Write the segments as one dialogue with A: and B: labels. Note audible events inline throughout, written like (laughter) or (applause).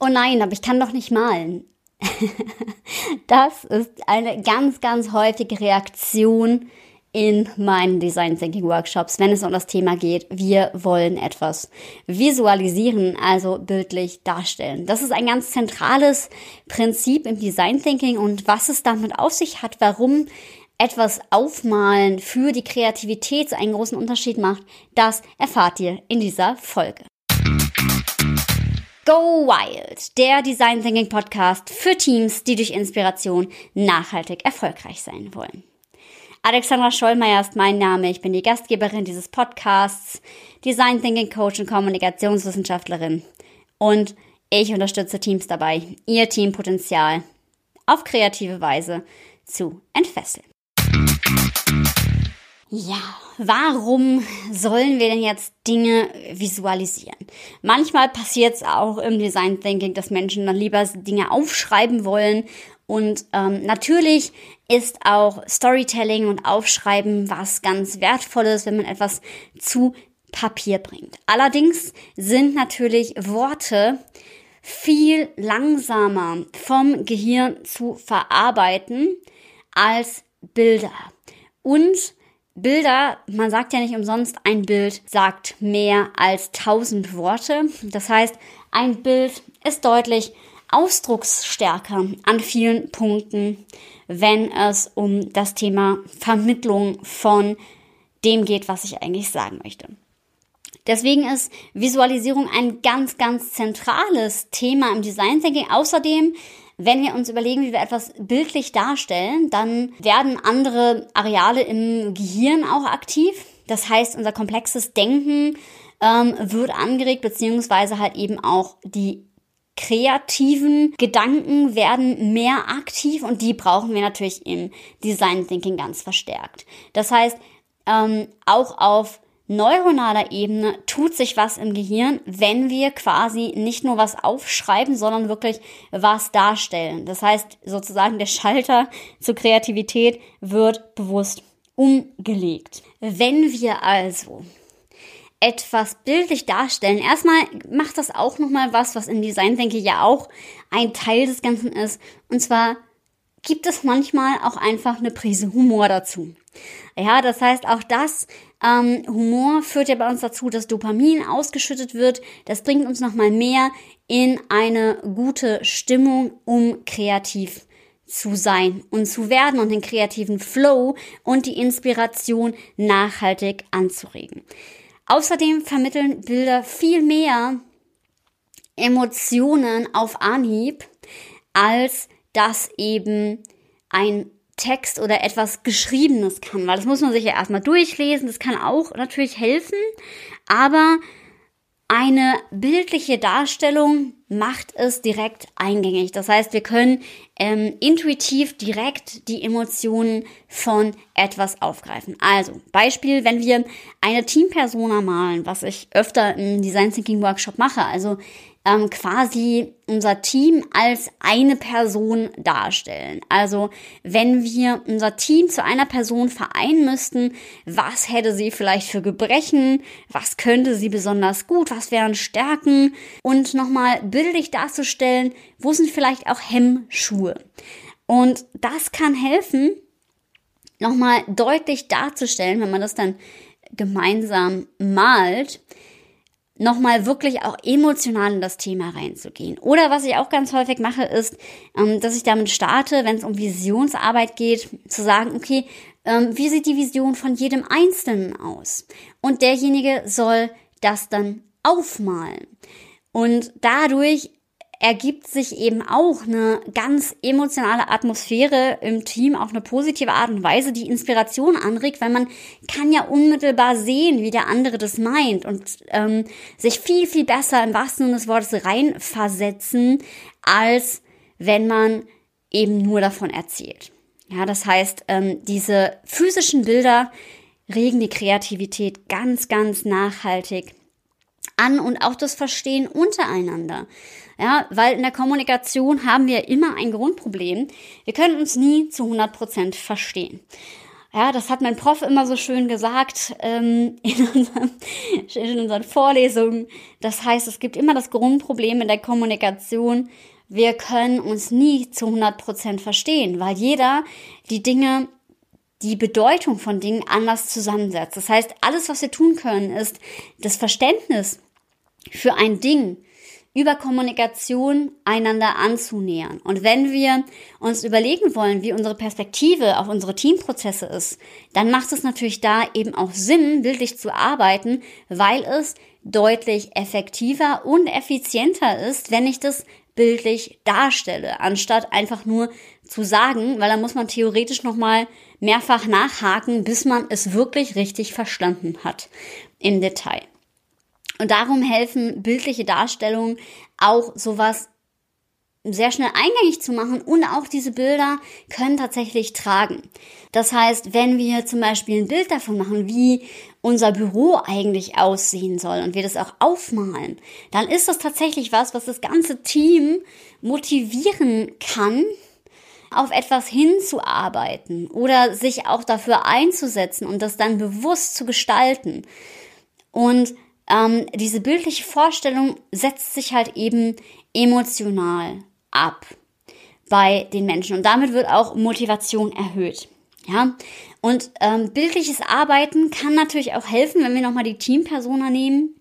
A: Oh nein, aber ich kann doch nicht malen. (laughs) das ist eine ganz, ganz häufige Reaktion in meinen Design Thinking Workshops, wenn es um das Thema geht, wir wollen etwas visualisieren, also bildlich darstellen. Das ist ein ganz zentrales Prinzip im Design Thinking und was es damit auf sich hat, warum etwas aufmalen für die Kreativität einen großen Unterschied macht, das erfahrt ihr in dieser Folge. Go Wild, der Design Thinking Podcast für Teams, die durch Inspiration nachhaltig erfolgreich sein wollen. Alexandra Schollmeier ist mein Name. Ich bin die Gastgeberin dieses Podcasts, Design Thinking Coach und Kommunikationswissenschaftlerin. Und ich unterstütze Teams dabei, ihr Teampotenzial auf kreative Weise zu entfesseln. Ja, warum sollen wir denn jetzt Dinge visualisieren? Manchmal passiert es auch im Design Thinking, dass Menschen dann lieber Dinge aufschreiben wollen. Und ähm, natürlich ist auch Storytelling und Aufschreiben was ganz Wertvolles, wenn man etwas zu Papier bringt. Allerdings sind natürlich Worte viel langsamer vom Gehirn zu verarbeiten als Bilder. Und Bilder, man sagt ja nicht umsonst, ein Bild sagt mehr als tausend Worte. Das heißt, ein Bild ist deutlich ausdrucksstärker an vielen Punkten, wenn es um das Thema Vermittlung von dem geht, was ich eigentlich sagen möchte. Deswegen ist Visualisierung ein ganz, ganz zentrales Thema im Design Thinking. Außerdem wenn wir uns überlegen, wie wir etwas bildlich darstellen, dann werden andere Areale im Gehirn auch aktiv. Das heißt, unser komplexes Denken ähm, wird angeregt, beziehungsweise halt eben auch die kreativen Gedanken werden mehr aktiv und die brauchen wir natürlich im Design Thinking ganz verstärkt. Das heißt, ähm, auch auf neuronaler Ebene tut sich was im Gehirn, wenn wir quasi nicht nur was aufschreiben, sondern wirklich was darstellen. Das heißt, sozusagen der Schalter (laughs) zur Kreativität wird bewusst umgelegt. Wenn wir also etwas bildlich darstellen. Erstmal macht das auch nochmal was, was im Design, denke ich, ja auch ein Teil des Ganzen ist. Und zwar gibt es manchmal auch einfach eine Prise Humor dazu. Ja, das heißt, auch das ähm, Humor führt ja bei uns dazu, dass Dopamin ausgeschüttet wird. Das bringt uns nochmal mehr in eine gute Stimmung, um kreativ zu sein und zu werden und den kreativen Flow und die Inspiration nachhaltig anzuregen. Außerdem vermitteln Bilder viel mehr Emotionen auf Anhieb, als das eben ein Text oder etwas Geschriebenes kann, weil das muss man sich ja erstmal durchlesen, das kann auch natürlich helfen, aber eine bildliche Darstellung macht es direkt eingängig. Das heißt, wir können ähm, intuitiv direkt die Emotionen von etwas aufgreifen. Also Beispiel, wenn wir eine Teampersona malen, was ich öfter im Design Thinking Workshop mache. Also ähm, quasi unser Team als eine Person darstellen. Also wenn wir unser Team zu einer Person vereinen müssten, was hätte sie vielleicht für Gebrechen, was könnte sie besonders gut, was wären Stärken und nochmal bildlich darzustellen, wo sind vielleicht auch Hemmschuhe. Und das kann helfen, nochmal deutlich darzustellen, wenn man das dann gemeinsam malt, nochmal wirklich auch emotional in das Thema reinzugehen. Oder was ich auch ganz häufig mache, ist, ähm, dass ich damit starte, wenn es um Visionsarbeit geht, zu sagen, okay, ähm, wie sieht die Vision von jedem Einzelnen aus? Und derjenige soll das dann aufmalen. Und dadurch ergibt sich eben auch eine ganz emotionale Atmosphäre im Team auf eine positive Art und Weise, die Inspiration anregt, weil man kann ja unmittelbar sehen, wie der andere das meint und ähm, sich viel, viel besser im wahrsten Sinne des Wortes reinversetzen, als wenn man eben nur davon erzählt. Ja, das heißt, ähm, diese physischen Bilder regen die Kreativität ganz, ganz nachhaltig an und auch das Verstehen untereinander. Ja, weil in der Kommunikation haben wir immer ein Grundproblem. Wir können uns nie zu 100 Prozent verstehen. Ja, das hat mein Prof immer so schön gesagt ähm, (laughs) in, unseren, in unseren Vorlesungen. Das heißt, es gibt immer das Grundproblem in der Kommunikation. Wir können uns nie zu 100 Prozent verstehen, weil jeder die Dinge die Bedeutung von Dingen anders zusammensetzt. Das heißt, alles, was wir tun können, ist das Verständnis für ein Ding über Kommunikation einander anzunähern. Und wenn wir uns überlegen wollen, wie unsere Perspektive auf unsere Teamprozesse ist, dann macht es natürlich da eben auch Sinn, bildlich zu arbeiten, weil es deutlich effektiver und effizienter ist, wenn ich das bildlich darstelle, anstatt einfach nur zu sagen, weil da muss man theoretisch nochmal mehrfach nachhaken, bis man es wirklich richtig verstanden hat im Detail. Und darum helfen bildliche Darstellungen auch sowas sehr schnell eingängig zu machen und auch diese Bilder können tatsächlich tragen. Das heißt, wenn wir zum Beispiel ein Bild davon machen, wie unser Büro eigentlich aussehen soll und wir das auch aufmalen, dann ist das tatsächlich was, was das ganze Team motivieren kann, auf etwas hinzuarbeiten oder sich auch dafür einzusetzen und das dann bewusst zu gestalten. Und ähm, diese bildliche Vorstellung setzt sich halt eben emotional ab bei den Menschen und damit wird auch Motivation erhöht. Ja, und ähm, bildliches Arbeiten kann natürlich auch helfen, wenn wir nochmal die Teampersona nehmen,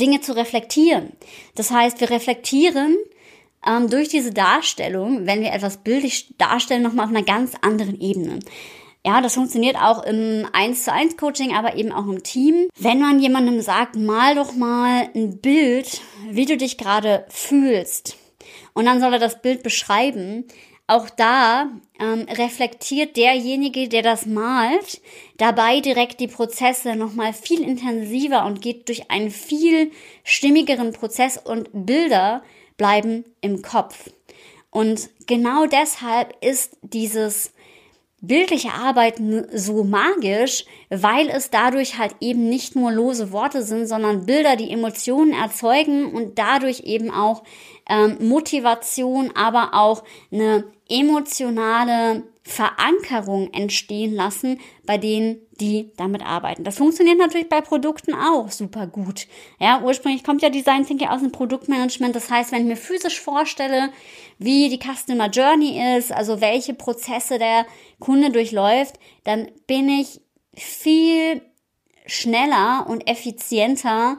A: Dinge zu reflektieren. Das heißt, wir reflektieren ähm, durch diese Darstellung, wenn wir etwas bildlich darstellen, nochmal auf einer ganz anderen Ebene. Ja, das funktioniert auch im 1 zu 1 Coaching, aber eben auch im Team. Wenn man jemandem sagt, mal doch mal ein Bild, wie du dich gerade fühlst. Und dann soll er das Bild beschreiben. Auch da ähm, reflektiert derjenige, der das malt, dabei direkt die Prozesse nochmal viel intensiver und geht durch einen viel stimmigeren Prozess und Bilder bleiben im Kopf. Und genau deshalb ist dieses bildliche Arbeiten so magisch, weil es dadurch halt eben nicht nur lose Worte sind, sondern Bilder, die Emotionen erzeugen und dadurch eben auch ähm, Motivation, aber auch eine emotionale Verankerung entstehen lassen bei denen, die damit arbeiten. Das funktioniert natürlich bei Produkten auch super gut. Ja, ursprünglich kommt ja Design Thinking aus dem Produktmanagement. Das heißt, wenn ich mir physisch vorstelle, wie die Customer Journey ist, also welche Prozesse der Kunde durchläuft, dann bin ich viel schneller und effizienter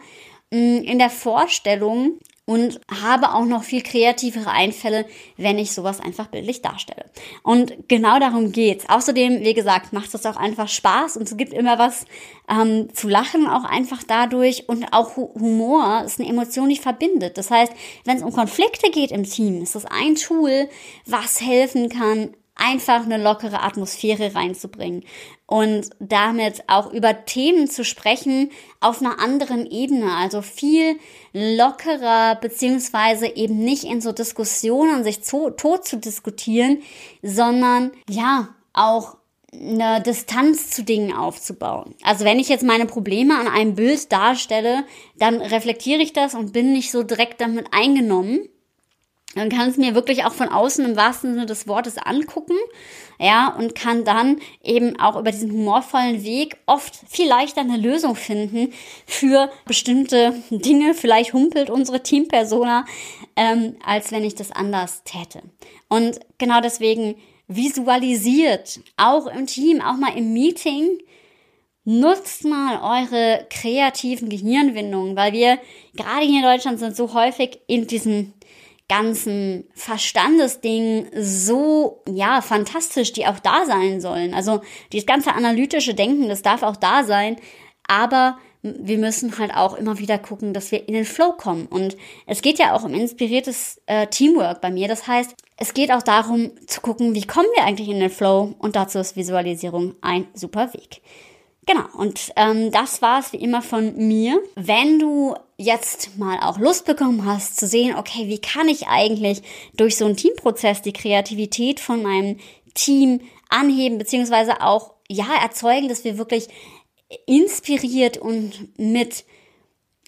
A: mm, in der Vorstellung und habe auch noch viel kreativere Einfälle, wenn ich sowas einfach bildlich darstelle. Und genau darum geht's. Außerdem, wie gesagt, macht es auch einfach Spaß und es gibt immer was ähm, zu lachen, auch einfach dadurch. Und auch Humor ist eine Emotion, die verbindet. Das heißt, wenn es um Konflikte geht im Team, ist das ein Tool, was helfen kann, einfach eine lockere Atmosphäre reinzubringen und damit auch über Themen zu sprechen auf einer anderen Ebene, also viel lockerer, beziehungsweise eben nicht in so Diskussionen sich zu, tot zu diskutieren, sondern ja, auch eine Distanz zu Dingen aufzubauen. Also wenn ich jetzt meine Probleme an einem Bild darstelle, dann reflektiere ich das und bin nicht so direkt damit eingenommen, dann kann es mir wirklich auch von außen im wahrsten Sinne des Wortes angucken, ja, und kann dann eben auch über diesen humorvollen Weg oft viel leichter eine Lösung finden für bestimmte Dinge. Vielleicht humpelt unsere Teampersona, ähm, als wenn ich das anders täte. Und genau deswegen visualisiert, auch im Team, auch mal im Meeting, nutzt mal eure kreativen Gehirnwindungen, weil wir gerade hier in Deutschland sind so häufig in diesen ganzen Verstandesdingen so, ja, fantastisch, die auch da sein sollen. Also dieses ganze analytische Denken, das darf auch da sein, aber wir müssen halt auch immer wieder gucken, dass wir in den Flow kommen. Und es geht ja auch um inspiriertes äh, Teamwork bei mir. Das heißt, es geht auch darum zu gucken, wie kommen wir eigentlich in den Flow und dazu ist Visualisierung ein super Weg. Genau, und ähm, das war es wie immer von mir. Wenn du jetzt mal auch Lust bekommen hast zu sehen, okay, wie kann ich eigentlich durch so einen Teamprozess die Kreativität von meinem Team anheben, beziehungsweise auch, ja, erzeugen, dass wir wirklich inspiriert und mit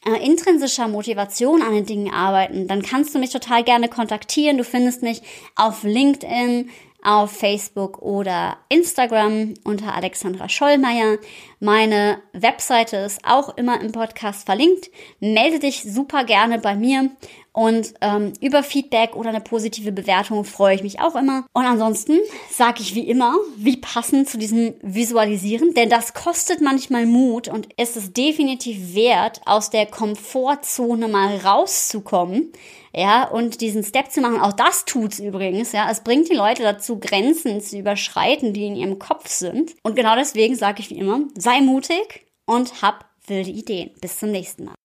A: äh, intrinsischer Motivation an den Dingen arbeiten, dann kannst du mich total gerne kontaktieren. Du findest mich auf LinkedIn auf Facebook oder Instagram unter Alexandra Schollmeier. Meine Webseite ist auch immer im Podcast verlinkt. Melde dich super gerne bei mir und ähm, über Feedback oder eine positive Bewertung freue ich mich auch immer. Und ansonsten sage ich wie immer, wie passend zu diesem Visualisieren, denn das kostet manchmal Mut und ist es definitiv wert, aus der Komfortzone mal rauszukommen. Ja, und diesen Step zu machen, auch das tut's übrigens, ja. Es bringt die Leute dazu, Grenzen zu überschreiten, die in ihrem Kopf sind. Und genau deswegen sage ich wie immer, sei mutig und hab wilde Ideen. Bis zum nächsten Mal.